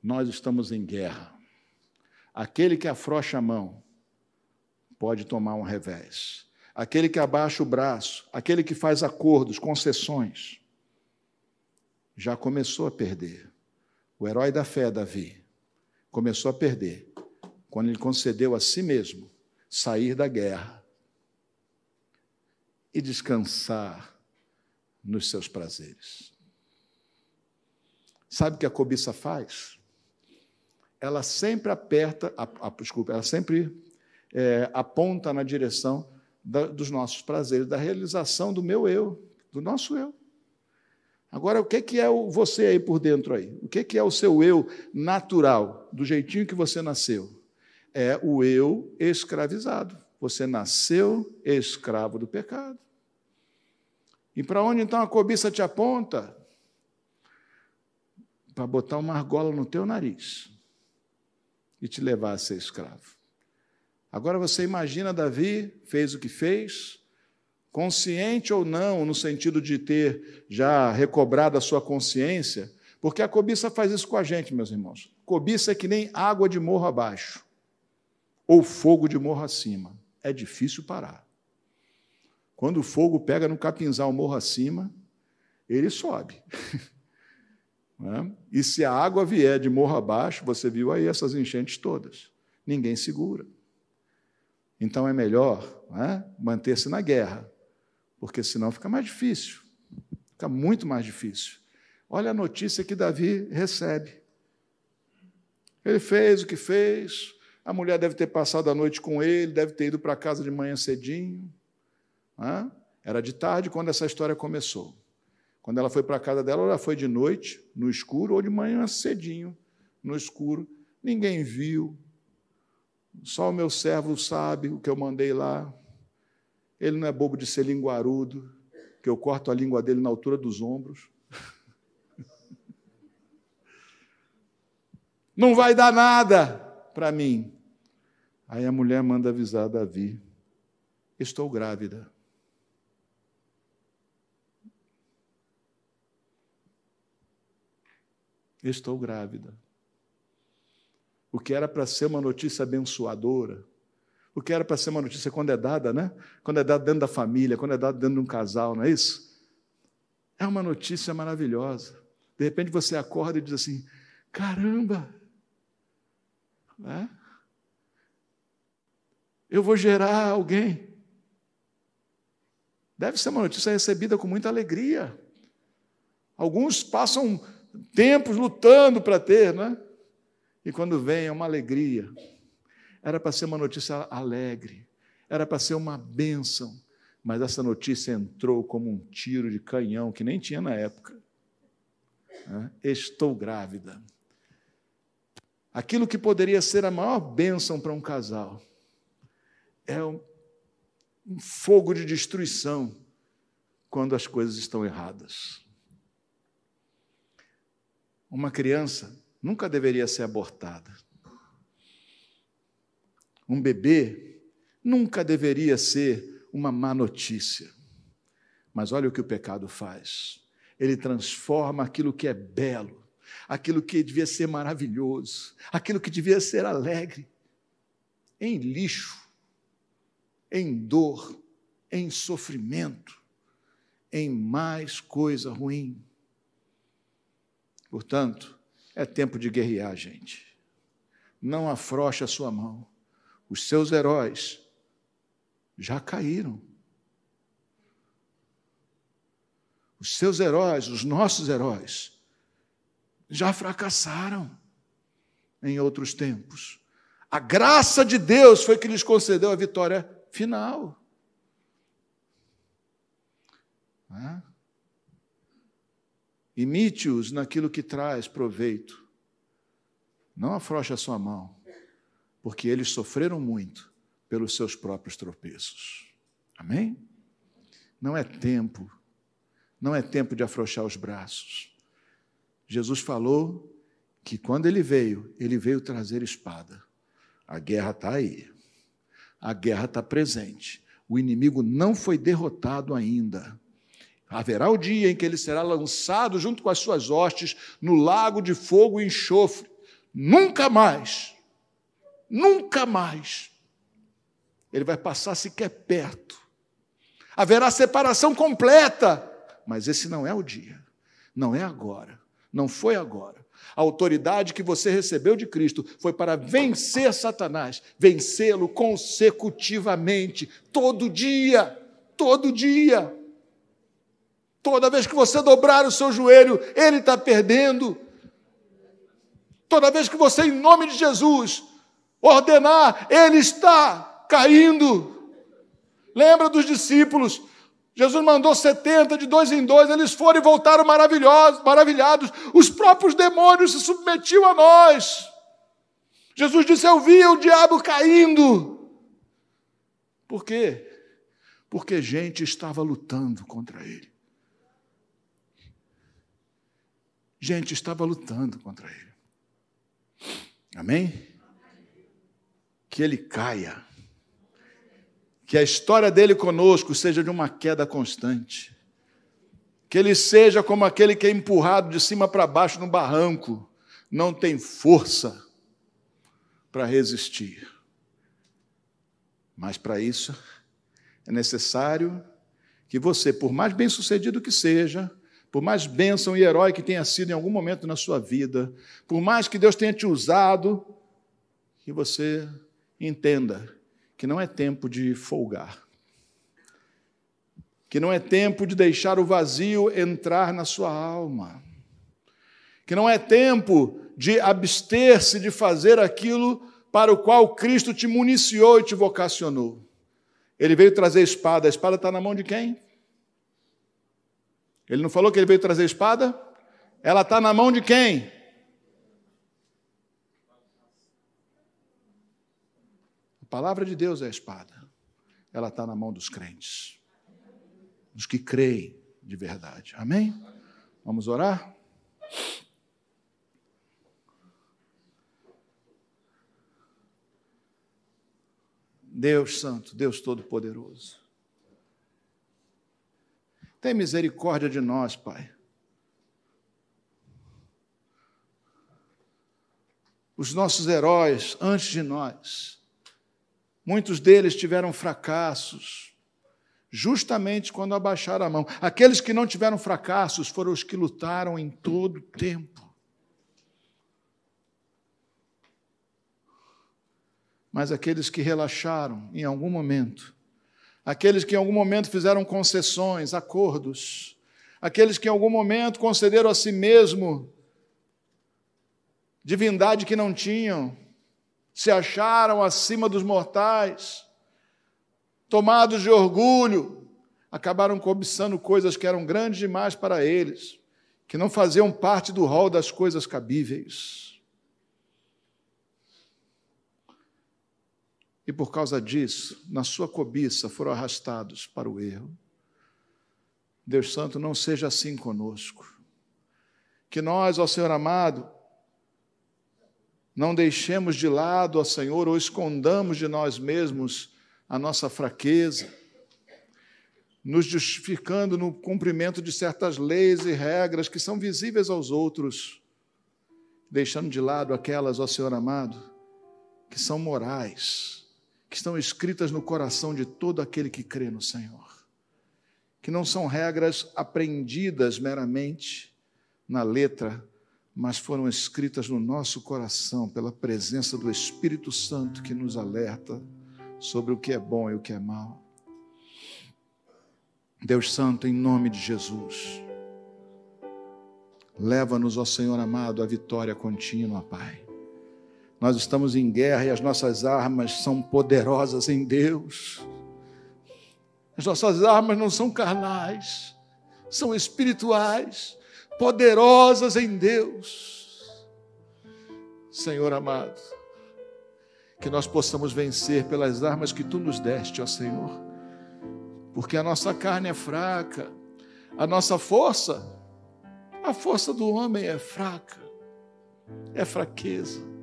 nós estamos em guerra. Aquele que afrouxa a mão pode tomar um revés. Aquele que abaixa o braço, aquele que faz acordos, concessões, já começou a perder. O herói da fé, Davi, começou a perder quando ele concedeu a si mesmo sair da guerra e descansar nos seus prazeres. Sabe o que a cobiça faz? Ela sempre aperta, a, a, desculpa, ela sempre é, aponta na direção da, dos nossos prazeres, da realização do meu eu, do nosso eu. Agora, o que é o você aí por dentro aí? O que é o seu eu natural, do jeitinho que você nasceu? É o eu escravizado. Você nasceu escravo do pecado. E para onde então a cobiça te aponta? Para botar uma argola no teu nariz e te levar a ser escravo. Agora você imagina Davi fez o que fez, consciente ou não, no sentido de ter já recobrado a sua consciência, porque a cobiça faz isso com a gente, meus irmãos. Cobiça é que nem água de morro abaixo ou fogo de morro acima. É difícil parar. Quando o fogo pega no capinzal morro acima, ele sobe. [laughs] É? E se a água vier de morro abaixo, você viu aí essas enchentes todas. Ninguém segura. Então é melhor é? manter-se na guerra, porque senão fica mais difícil. Fica muito mais difícil. Olha a notícia que Davi recebe. Ele fez o que fez, a mulher deve ter passado a noite com ele, deve ter ido para casa de manhã cedinho. Era de tarde quando essa história começou. Quando ela foi para a casa dela, ela foi de noite, no escuro, ou de manhã cedinho, no escuro. Ninguém viu. Só o meu servo sabe o que eu mandei lá. Ele não é bobo de ser linguarudo, que eu corto a língua dele na altura dos ombros. [laughs] Não vai dar nada para mim. Aí a mulher manda avisar Davi: Estou grávida. Estou grávida. O que era para ser uma notícia abençoadora, o que era para ser uma notícia quando é dada, né? Quando é dada dentro da família, quando é dada dentro de um casal, não é isso? É uma notícia maravilhosa. De repente você acorda e diz assim: caramba, né? eu vou gerar alguém. Deve ser uma notícia recebida com muita alegria. Alguns passam tempos lutando para ter, né? E quando vem é uma alegria. Era para ser uma notícia alegre, era para ser uma bênção, mas essa notícia entrou como um tiro de canhão que nem tinha na época. Estou grávida. Aquilo que poderia ser a maior bênção para um casal é um fogo de destruição quando as coisas estão erradas. Uma criança nunca deveria ser abortada. Um bebê nunca deveria ser uma má notícia. Mas olha o que o pecado faz. Ele transforma aquilo que é belo, aquilo que devia ser maravilhoso, aquilo que devia ser alegre, em lixo, em dor, em sofrimento, em mais coisa ruim. Portanto, é tempo de guerrear, gente. Não afroche a sua mão. Os seus heróis já caíram. Os seus heróis, os nossos heróis, já fracassaram em outros tempos. A graça de Deus foi que lhes concedeu a vitória final. É? Imite-os naquilo que traz proveito. Não afroche a sua mão, porque eles sofreram muito pelos seus próprios tropeços. Amém? Não é tempo, não é tempo de afrouxar os braços. Jesus falou que quando ele veio, ele veio trazer espada. A guerra está aí a guerra está presente. O inimigo não foi derrotado ainda. Haverá o dia em que ele será lançado junto com as suas hostes no lago de fogo e enxofre. Nunca mais, nunca mais, ele vai passar sequer perto. Haverá separação completa, mas esse não é o dia, não é agora, não foi agora. A autoridade que você recebeu de Cristo foi para vencer Satanás, vencê-lo consecutivamente, todo dia, todo dia. Toda vez que você dobrar o seu joelho, ele está perdendo. Toda vez que você, em nome de Jesus, ordenar, ele está caindo. Lembra dos discípulos? Jesus mandou 70 de dois em dois, eles foram e voltaram maravilhosos, maravilhados. Os próprios demônios se submetiam a nós. Jesus disse: Eu vi o diabo caindo. Por quê? Porque gente estava lutando contra ele. Gente estava lutando contra ele. Amém? Que ele caia que a história dele conosco seja de uma queda constante. Que ele seja como aquele que é empurrado de cima para baixo no barranco, não tem força para resistir. Mas para isso é necessário que você, por mais bem-sucedido que seja, por mais bênção e herói que tenha sido em algum momento na sua vida, por mais que Deus tenha te usado, que você entenda que não é tempo de folgar, que não é tempo de deixar o vazio entrar na sua alma, que não é tempo de abster-se de fazer aquilo para o qual Cristo te municiou e te vocacionou. Ele veio trazer espada, a espada está na mão de quem? Ele não falou que ele veio trazer espada? Ela está na mão de quem? palavra de Deus é a espada. Ela está na mão dos crentes, dos que creem de verdade. Amém? Vamos orar? Deus Santo, Deus Todo-Poderoso. Tem misericórdia de nós, Pai. Os nossos heróis antes de nós Muitos deles tiveram fracassos, justamente quando abaixaram a mão. Aqueles que não tiveram fracassos foram os que lutaram em todo o tempo. Mas aqueles que relaxaram em algum momento, aqueles que em algum momento fizeram concessões, acordos, aqueles que em algum momento concederam a si mesmo divindade que não tinham, se acharam acima dos mortais, tomados de orgulho, acabaram cobiçando coisas que eram grandes demais para eles, que não faziam parte do rol das coisas cabíveis. E por causa disso, na sua cobiça, foram arrastados para o erro. Deus Santo, não seja assim conosco. Que nós, ó Senhor amado, não deixemos de lado, ó Senhor, ou escondamos de nós mesmos a nossa fraqueza, nos justificando no cumprimento de certas leis e regras que são visíveis aos outros, deixando de lado aquelas, ó Senhor amado, que são morais, que estão escritas no coração de todo aquele que crê no Senhor, que não são regras aprendidas meramente na letra, mas foram escritas no nosso coração pela presença do Espírito Santo que nos alerta sobre o que é bom e o que é mal. Deus Santo, em nome de Jesus, leva-nos, ó Senhor amado, à vitória contínua, Pai. Nós estamos em guerra e as nossas armas são poderosas em Deus. As nossas armas não são carnais, são espirituais poderosas em Deus. Senhor amado, que nós possamos vencer pelas armas que tu nos deste, ó Senhor, porque a nossa carne é fraca, a nossa força, a força do homem é fraca, é fraqueza.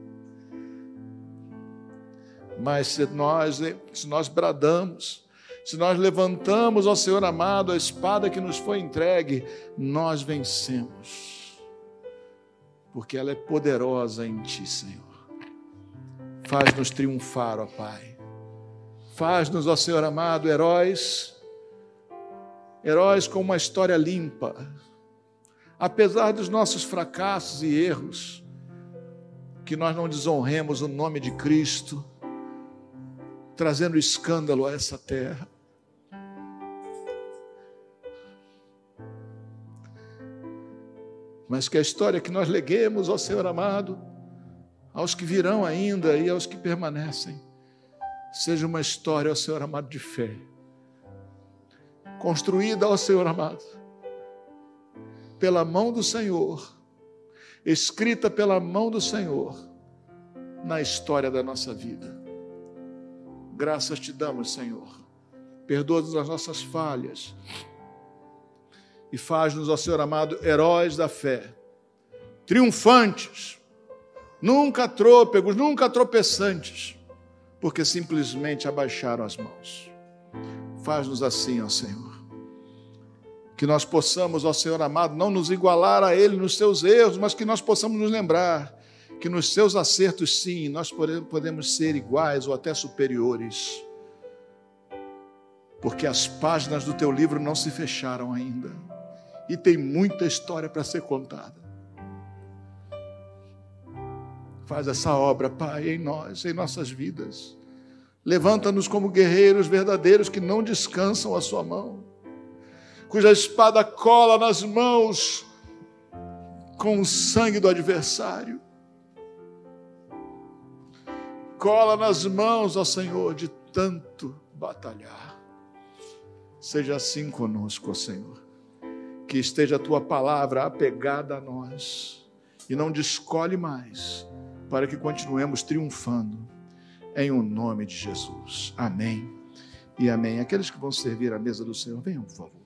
Mas se nós, se nós bradamos, se nós levantamos ao Senhor amado a espada que nos foi entregue, nós vencemos, porque ela é poderosa em Ti, Senhor. Faz-nos triunfar, ó Pai. Faz-nos, ó Senhor amado, heróis, heróis com uma história limpa, apesar dos nossos fracassos e erros, que nós não desonremos o nome de Cristo, trazendo escândalo a essa terra. Mas que a história que nós leguemos ao Senhor amado, aos que virão ainda e aos que permanecem, seja uma história, ao Senhor amado, de fé, construída ao Senhor amado, pela mão do Senhor, escrita pela mão do Senhor, na história da nossa vida. Graças te damos, Senhor. Perdoa-nos as nossas falhas e faz-nos, ó Senhor amado, heróis da fé, triunfantes, nunca trôpegos, nunca tropeçantes porque simplesmente abaixaram as mãos. Faz-nos assim, ó Senhor. Que nós possamos, ó Senhor amado, não nos igualar a Ele nos seus erros, mas que nós possamos nos lembrar que nos seus acertos, sim, nós podemos ser iguais ou até superiores. Porque as páginas do teu livro não se fecharam ainda. E tem muita história para ser contada. Faz essa obra, Pai, em nós, em nossas vidas. Levanta-nos como guerreiros verdadeiros que não descansam a Sua mão, cuja espada cola nas mãos com o sangue do adversário. Cola nas mãos, ó Senhor, de tanto batalhar. Seja assim conosco, ó Senhor. Que esteja a tua palavra apegada a nós e não descolhe mais para que continuemos triunfando em o um nome de Jesus. Amém e amém. Aqueles que vão servir a mesa do Senhor, venham, por favor.